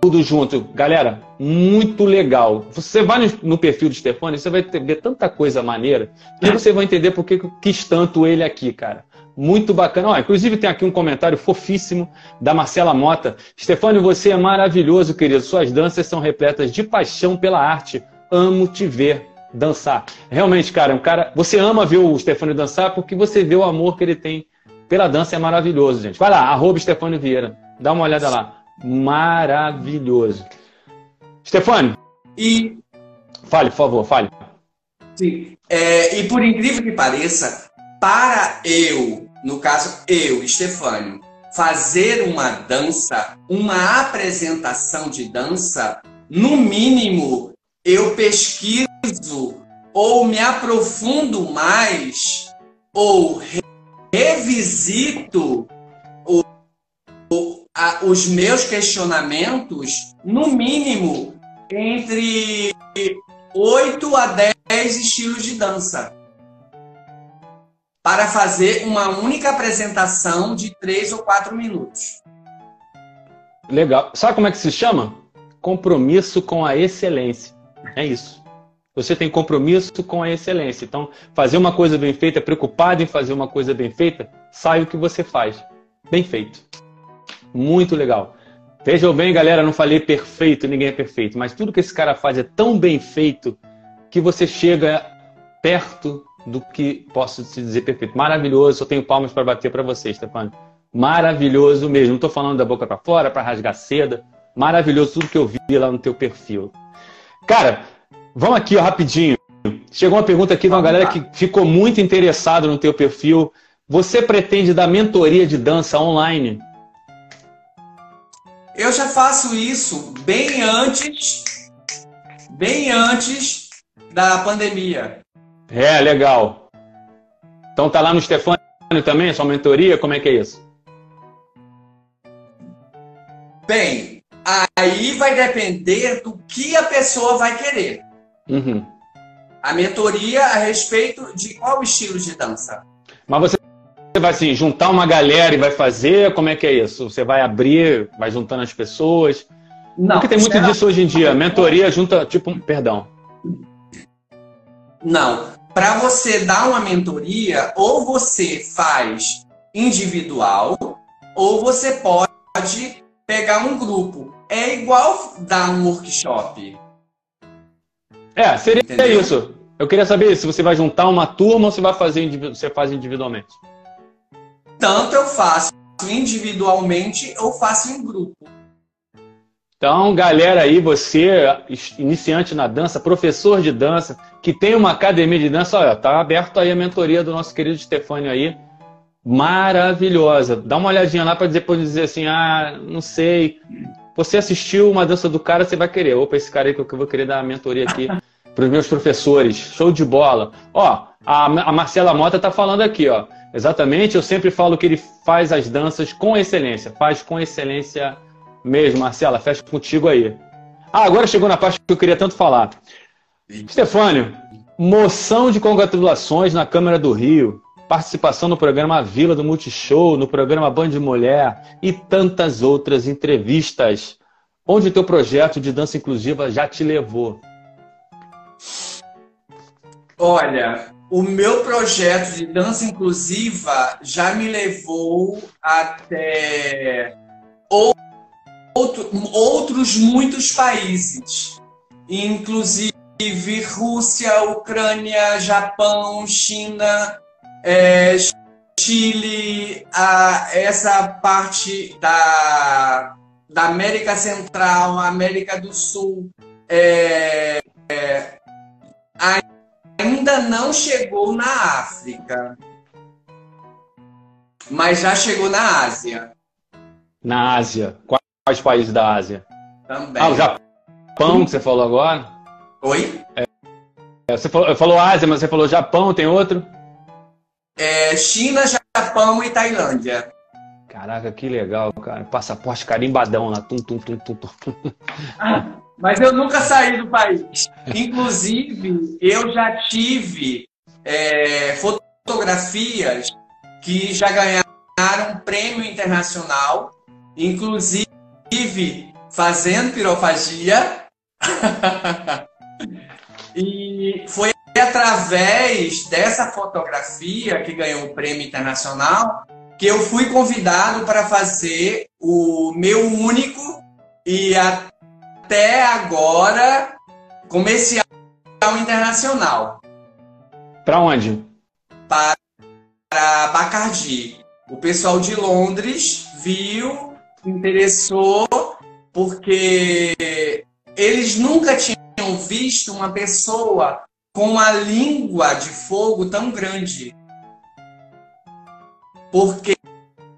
Tudo junto. Galera, muito legal. Você vai no, perfil do Stefânio, você vai ver tanta coisa maneira que você vai entender por que eu quis tanto ele aqui, cara. Muito bacana. Ó, inclusive tem aqui um comentário fofíssimo da Marcela Mota. Stefânio, você é maravilhoso, querido. Suas danças são repletas de paixão pela arte. Amo te ver dançar. Realmente, cara, um cara. Você ama ver o Stefânio dançar porque você vê o amor que ele tem pela dança. É maravilhoso, gente. Vai lá, arroba Stefânio Vieira. Dá uma olhada lá. Maravilhoso. Stefânio. E. Fale, por favor, fale. Sim. É, e por incrível que pareça, para eu no caso eu, Estefânio, fazer uma dança, uma apresentação de dança, no mínimo eu pesquiso ou me aprofundo mais ou revisito o, o, a, os meus questionamentos, no mínimo entre 8 a 10 estilos de dança para fazer uma única apresentação de três ou quatro minutos. Legal. Sabe como é que se chama? Compromisso com a excelência. É isso. Você tem compromisso com a excelência. Então, fazer uma coisa bem feita, preocupado em fazer uma coisa bem feita, sai o que você faz. Bem feito. Muito legal. Vejam bem, galera, não falei perfeito, ninguém é perfeito, mas tudo que esse cara faz é tão bem feito que você chega perto do que posso te dizer perfeito. Maravilhoso, eu tenho palmas para bater para você, Stefano. Maravilhoso mesmo. Não estou falando da boca para fora, para rasgar seda. Maravilhoso tudo que eu vi lá no teu perfil. Cara, vamos aqui ó, rapidinho. Chegou uma pergunta aqui de uma galera que ficou muito interessada no teu perfil. Você pretende dar mentoria de dança online? Eu já faço isso bem antes, bem antes da pandemia. É, legal. Então tá lá no Stefânio também, sua mentoria, como é que é isso? Bem, aí vai depender do que a pessoa vai querer. Uhum. A mentoria a respeito de qual estilo de dança. Mas você vai assim, juntar uma galera e vai fazer? Como é que é isso? Você vai abrir, vai juntando as pessoas? Não. Porque tem muito disso hoje em dia. Mentoria junta, tipo, perdão. Não para você dar uma mentoria, ou você faz individual, ou você pode pegar um grupo. É igual dar um workshop. É, seria Entendeu? isso. Eu queria saber se você vai juntar uma turma ou se vai fazer você faz individualmente. Tanto eu faço individualmente ou faço em grupo. Então, galera aí, você, iniciante na dança, professor de dança, que tem uma academia de dança, olha, tá aberto aí a mentoria do nosso querido Stefânio aí. Maravilhosa. Dá uma olhadinha lá para depois dizer assim, ah, não sei. Você assistiu uma dança do cara, você vai querer. Opa, esse cara aí que eu vou querer dar a mentoria aqui [LAUGHS] para os meus professores. Show de bola. Ó, a, a Marcela Mota tá falando aqui, ó. Exatamente, eu sempre falo que ele faz as danças com excelência, faz com excelência mesmo, Marcela, fecha contigo aí. Ah, agora chegou na parte que eu queria tanto falar. Stefânio, moção de congratulações na Câmara do Rio, participação no programa Vila do Multishow, no programa Band de Mulher e tantas outras entrevistas. Onde o teu projeto de dança inclusiva já te levou? Olha, o meu projeto de dança inclusiva já me levou até outro, outros muitos países, inclusive Rússia, Ucrânia, Japão, China, é, Chile, a, essa parte da, da América Central, América do Sul, é, é, ainda não chegou na África, mas já chegou na Ásia. Na Ásia. Quais países da Ásia? Também. Ah, o Japão que você falou agora? Oi? É, você falou, falou Ásia, mas você falou Japão, tem outro? É, China, Japão e Tailândia. Caraca, que legal, cara. Passaporte carimbadão lá. Tum, tum, tum, tum, tum. [LAUGHS] mas eu nunca saí do país. [LAUGHS] Inclusive, eu já tive é, fotografias que já ganharam prêmio internacional, inclusive fazendo pirofagia. [LAUGHS] e foi através dessa fotografia que ganhou o prêmio internacional que eu fui convidado para fazer o meu único e até agora comercial internacional. Para onde? Para Bacardi. O pessoal de Londres viu, interessou, porque eles nunca tinham visto uma pessoa com uma língua de fogo tão grande. Porque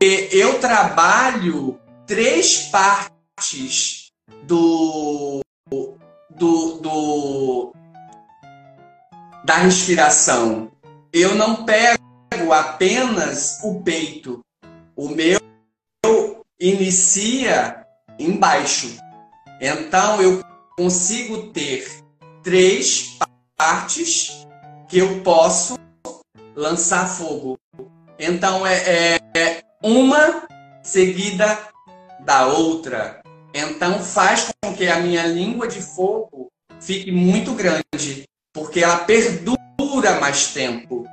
eu trabalho três partes do, do, do da respiração. Eu não pego apenas o peito. O meu inicia embaixo. Então eu consigo ter três partes que eu posso lançar fogo. Então é, é, é uma seguida da outra. Então faz com que a minha língua de fogo fique muito grande, porque ela perdura mais tempo.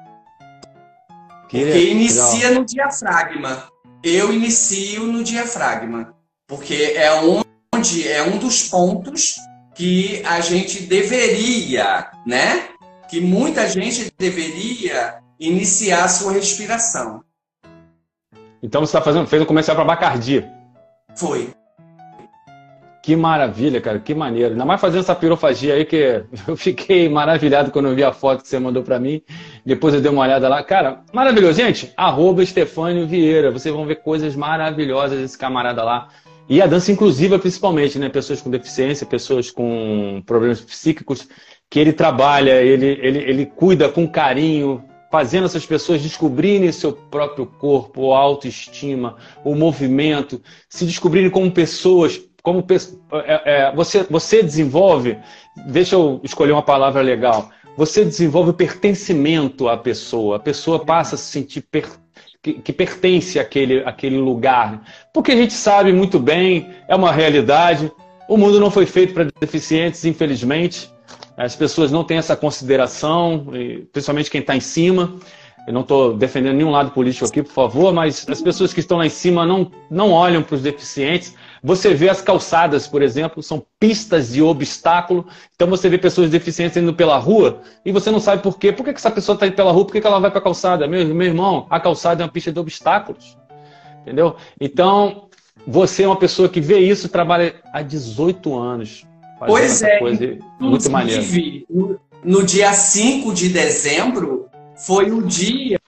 Que porque inicia no diafragma. Eu inicio no diafragma, porque é onde é um dos pontos que a gente deveria, né? Que muita gente deveria iniciar a sua respiração. Então você está fazendo, fez um comercial para Bacardi. Foi. Que maravilha, cara, que maneiro. Ainda mais fazendo essa pirofagia aí que [LAUGHS] eu fiquei maravilhado quando eu vi a foto que você mandou para mim. Depois eu dei uma olhada lá. Cara, maravilhoso. Gente, arroba Estefânio Vieira. Vocês vão ver coisas maravilhosas desse camarada lá. E a dança inclusiva, principalmente, né? Pessoas com deficiência, pessoas com problemas psíquicos, que ele trabalha, ele, ele, ele cuida com carinho, fazendo essas pessoas descobrirem seu próprio corpo, a autoestima, o movimento, se descobrirem como pessoas, como é, é, você, você desenvolve, deixa eu escolher uma palavra legal, você desenvolve o pertencimento à pessoa, a pessoa passa a se sentir pertencente que, que, pertence àquele, àquele lugar. Porque a gente sabe muito bem, é uma realidade, o mundo não foi feito para deficientes, infelizmente. As pessoas não têm essa consideração, principalmente quem está em cima. Eu não estou defendendo nenhum lado político aqui, por favor, mas as pessoas que estão lá em cima não, não olham para os deficientes. Você vê as calçadas, por exemplo, são pistas de obstáculo. Então você vê pessoas deficientes indo pela rua e você não sabe por quê. Por que, essa pessoa está indo pela rua? Por que, que ela vai para a calçada? Meu, meu irmão, a calçada é uma pista de obstáculos. Entendeu? Então, você é uma pessoa que vê isso, trabalha há 18 anos. Pois é, coisa muito maneiro. No, no dia 5 de dezembro foi o dia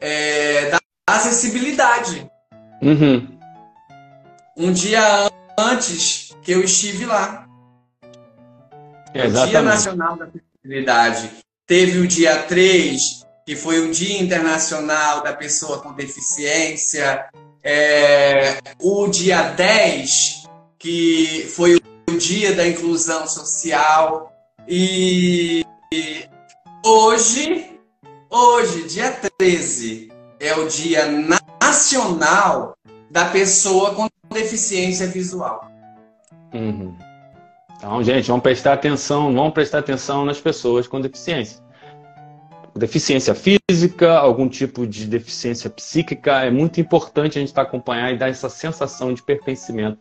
é, da acessibilidade. Uhum. Um dia antes que eu estive lá. Exatamente. O Dia Nacional da Acessibilidade. Teve o dia 3, que foi o Dia Internacional da Pessoa com Deficiência. É, o dia 10, que foi o Dia da Inclusão Social. E hoje, hoje, dia 13, é o Dia Nacional da Pessoa com Deficiência Visual. Uhum. Então, gente, vamos prestar atenção, vamos prestar atenção nas pessoas com deficiência. Deficiência física, algum tipo de deficiência psíquica, é muito importante a gente estar acompanhar e dar essa sensação de pertencimento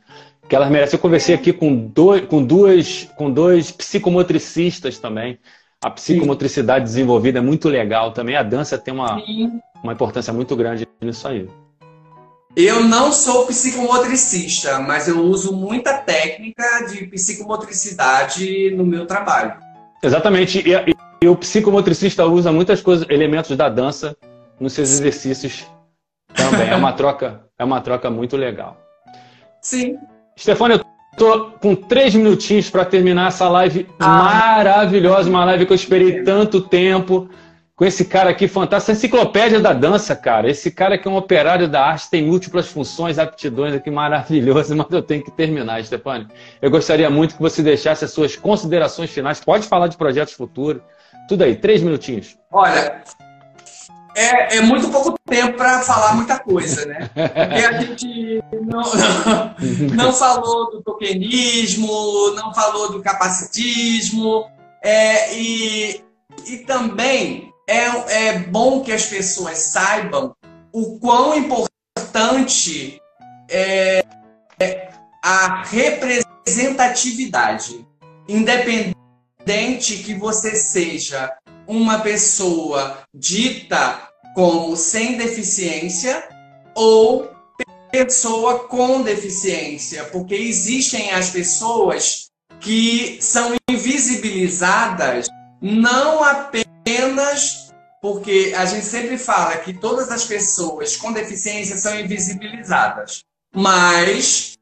que elas merecem. Eu conversei aqui com dois, com duas, com dois psicomotricistas também, A psicomotricidade Sim. desenvolvida é muito legal também. A dança tem uma, uma importância muito grande nisso aí. Eu não sou psicomotricista, mas eu uso muita técnica de psicomotricidade no meu trabalho. Exatamente. E, e, o psicomotricista usa muitas coisas, elementos da dança nos seus exercícios também. É uma [LAUGHS] troca, é uma troca muito legal. Sim. Stefania, eu tô com três minutinhos para terminar essa live ah. maravilhosa, uma live que eu esperei tanto tempo com esse cara aqui fantástico, enciclopédia da dança, cara. Esse cara que é um operário da arte, tem múltiplas funções, aptidões aqui maravilhoso, [LAUGHS] mas eu tenho que terminar, Stefani. Eu gostaria muito que você deixasse as suas considerações finais. Pode falar de projetos futuros. Tudo aí, três minutinhos. Olha, é, é muito pouco tempo para falar muita coisa, né? Porque a gente não, não, não falou do tokenismo, não falou do capacitismo, é, e, e também é, é bom que as pessoas saibam o quão importante é, é a representatividade. Independente que você seja uma pessoa dita como sem deficiência ou pessoa com deficiência, porque existem as pessoas que são invisibilizadas não apenas porque a gente sempre fala que todas as pessoas com deficiência são invisibilizadas, mas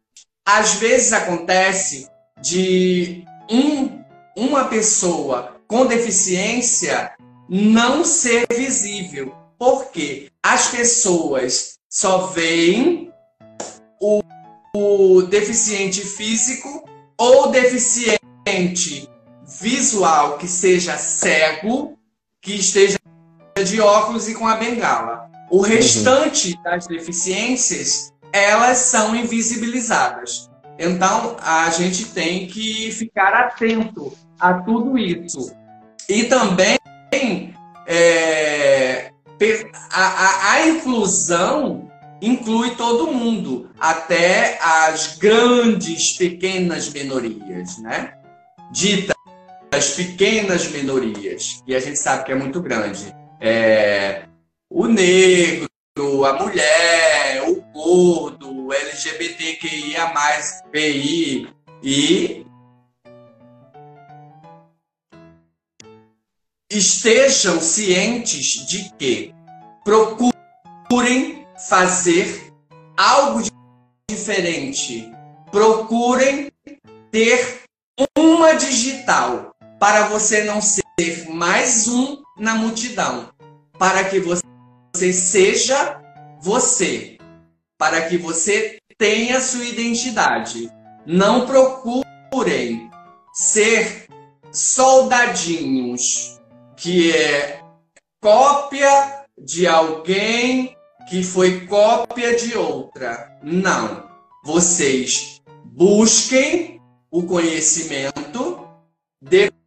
às vezes acontece de um, uma pessoa com deficiência não ser visível, porque as pessoas só veem o, o deficiente físico ou deficiente visual que seja cego, que esteja de óculos e com a bengala. O uhum. restante uhum. das deficiências, elas são invisibilizadas. Então, a gente tem que ficar atento a tudo isso. E também é, a, a, a inclusão inclui todo mundo, até as grandes, pequenas minorias, né? Ditas pequenas minorias, e a gente sabe que é muito grande. É, o negro, a mulher, o gordo, o LGBTQIA+, PI e estejam cientes de que procurem fazer algo diferente, procurem ter uma digital para você não ser mais um na multidão, para que você seja você, para que você tenha sua identidade. Não procurem ser soldadinhos, que é cópia de alguém que foi cópia de outra. Não. Vocês busquem o conhecimento, depois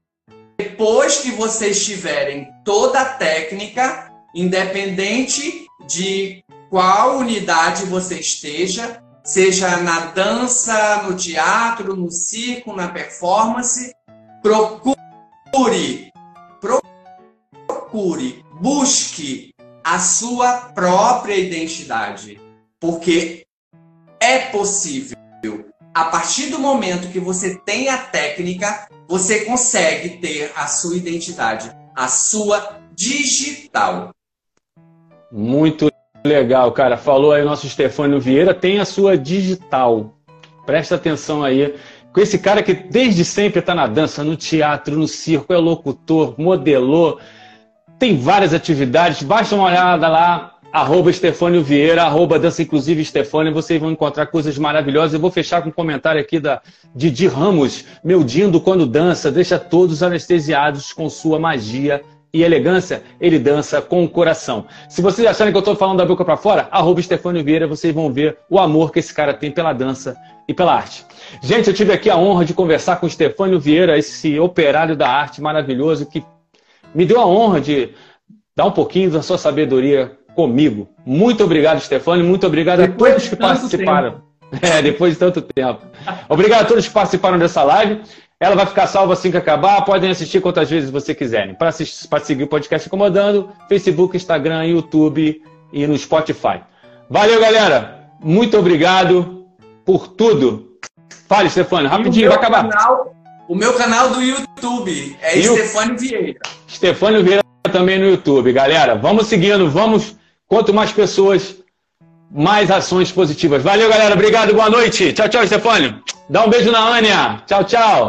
que vocês tiverem toda a técnica, independente de qual unidade você esteja, seja na dança, no teatro, no circo, na performance, procure, procure, busque a sua própria identidade, porque é possível. A partir do momento que você tem a técnica, você consegue ter a sua identidade, a sua digital. Muito legal, cara. Falou aí o nosso Stefânio Vieira, tem a sua digital. Presta atenção aí. Com esse cara que desde sempre está na dança, no teatro, no circo, é locutor, modelou, tem várias atividades. Basta uma olhada lá arroba Estefânio Vieira, arroba Dança Inclusive Estefânio, vocês vão encontrar coisas maravilhosas. Eu vou fechar com um comentário aqui da Didi Ramos. Meu Dindo, quando dança, deixa todos anestesiados com sua magia e elegância, ele dança com o coração. Se vocês acharem que eu estou falando da boca para fora, arroba Estefânio Vieira, vocês vão ver o amor que esse cara tem pela dança e pela arte. Gente, eu tive aqui a honra de conversar com Estefânio Vieira, esse operário da arte maravilhoso, que me deu a honra de dar um pouquinho da sua sabedoria comigo. Muito obrigado, Stefano. Muito obrigado depois a todos que participaram. É, depois de tanto tempo. Obrigado a todos que participaram dessa live. Ela vai ficar salva assim que acabar. Podem assistir quantas vezes você quiserem. Para seguir o podcast Incomodando, Facebook, Instagram, YouTube e no Spotify. Valeu, galera. Muito obrigado por tudo. Fale, Stefano, rapidinho, vai acabar. Canal, o meu canal do YouTube é e Stefano Vieira. Stefano Vieira também no YouTube, galera. Vamos seguindo, vamos. Quanto mais pessoas, mais ações positivas. Valeu, galera. Obrigado, boa noite. Tchau, tchau, Stefano. Dá um beijo na Ania. Tchau, tchau.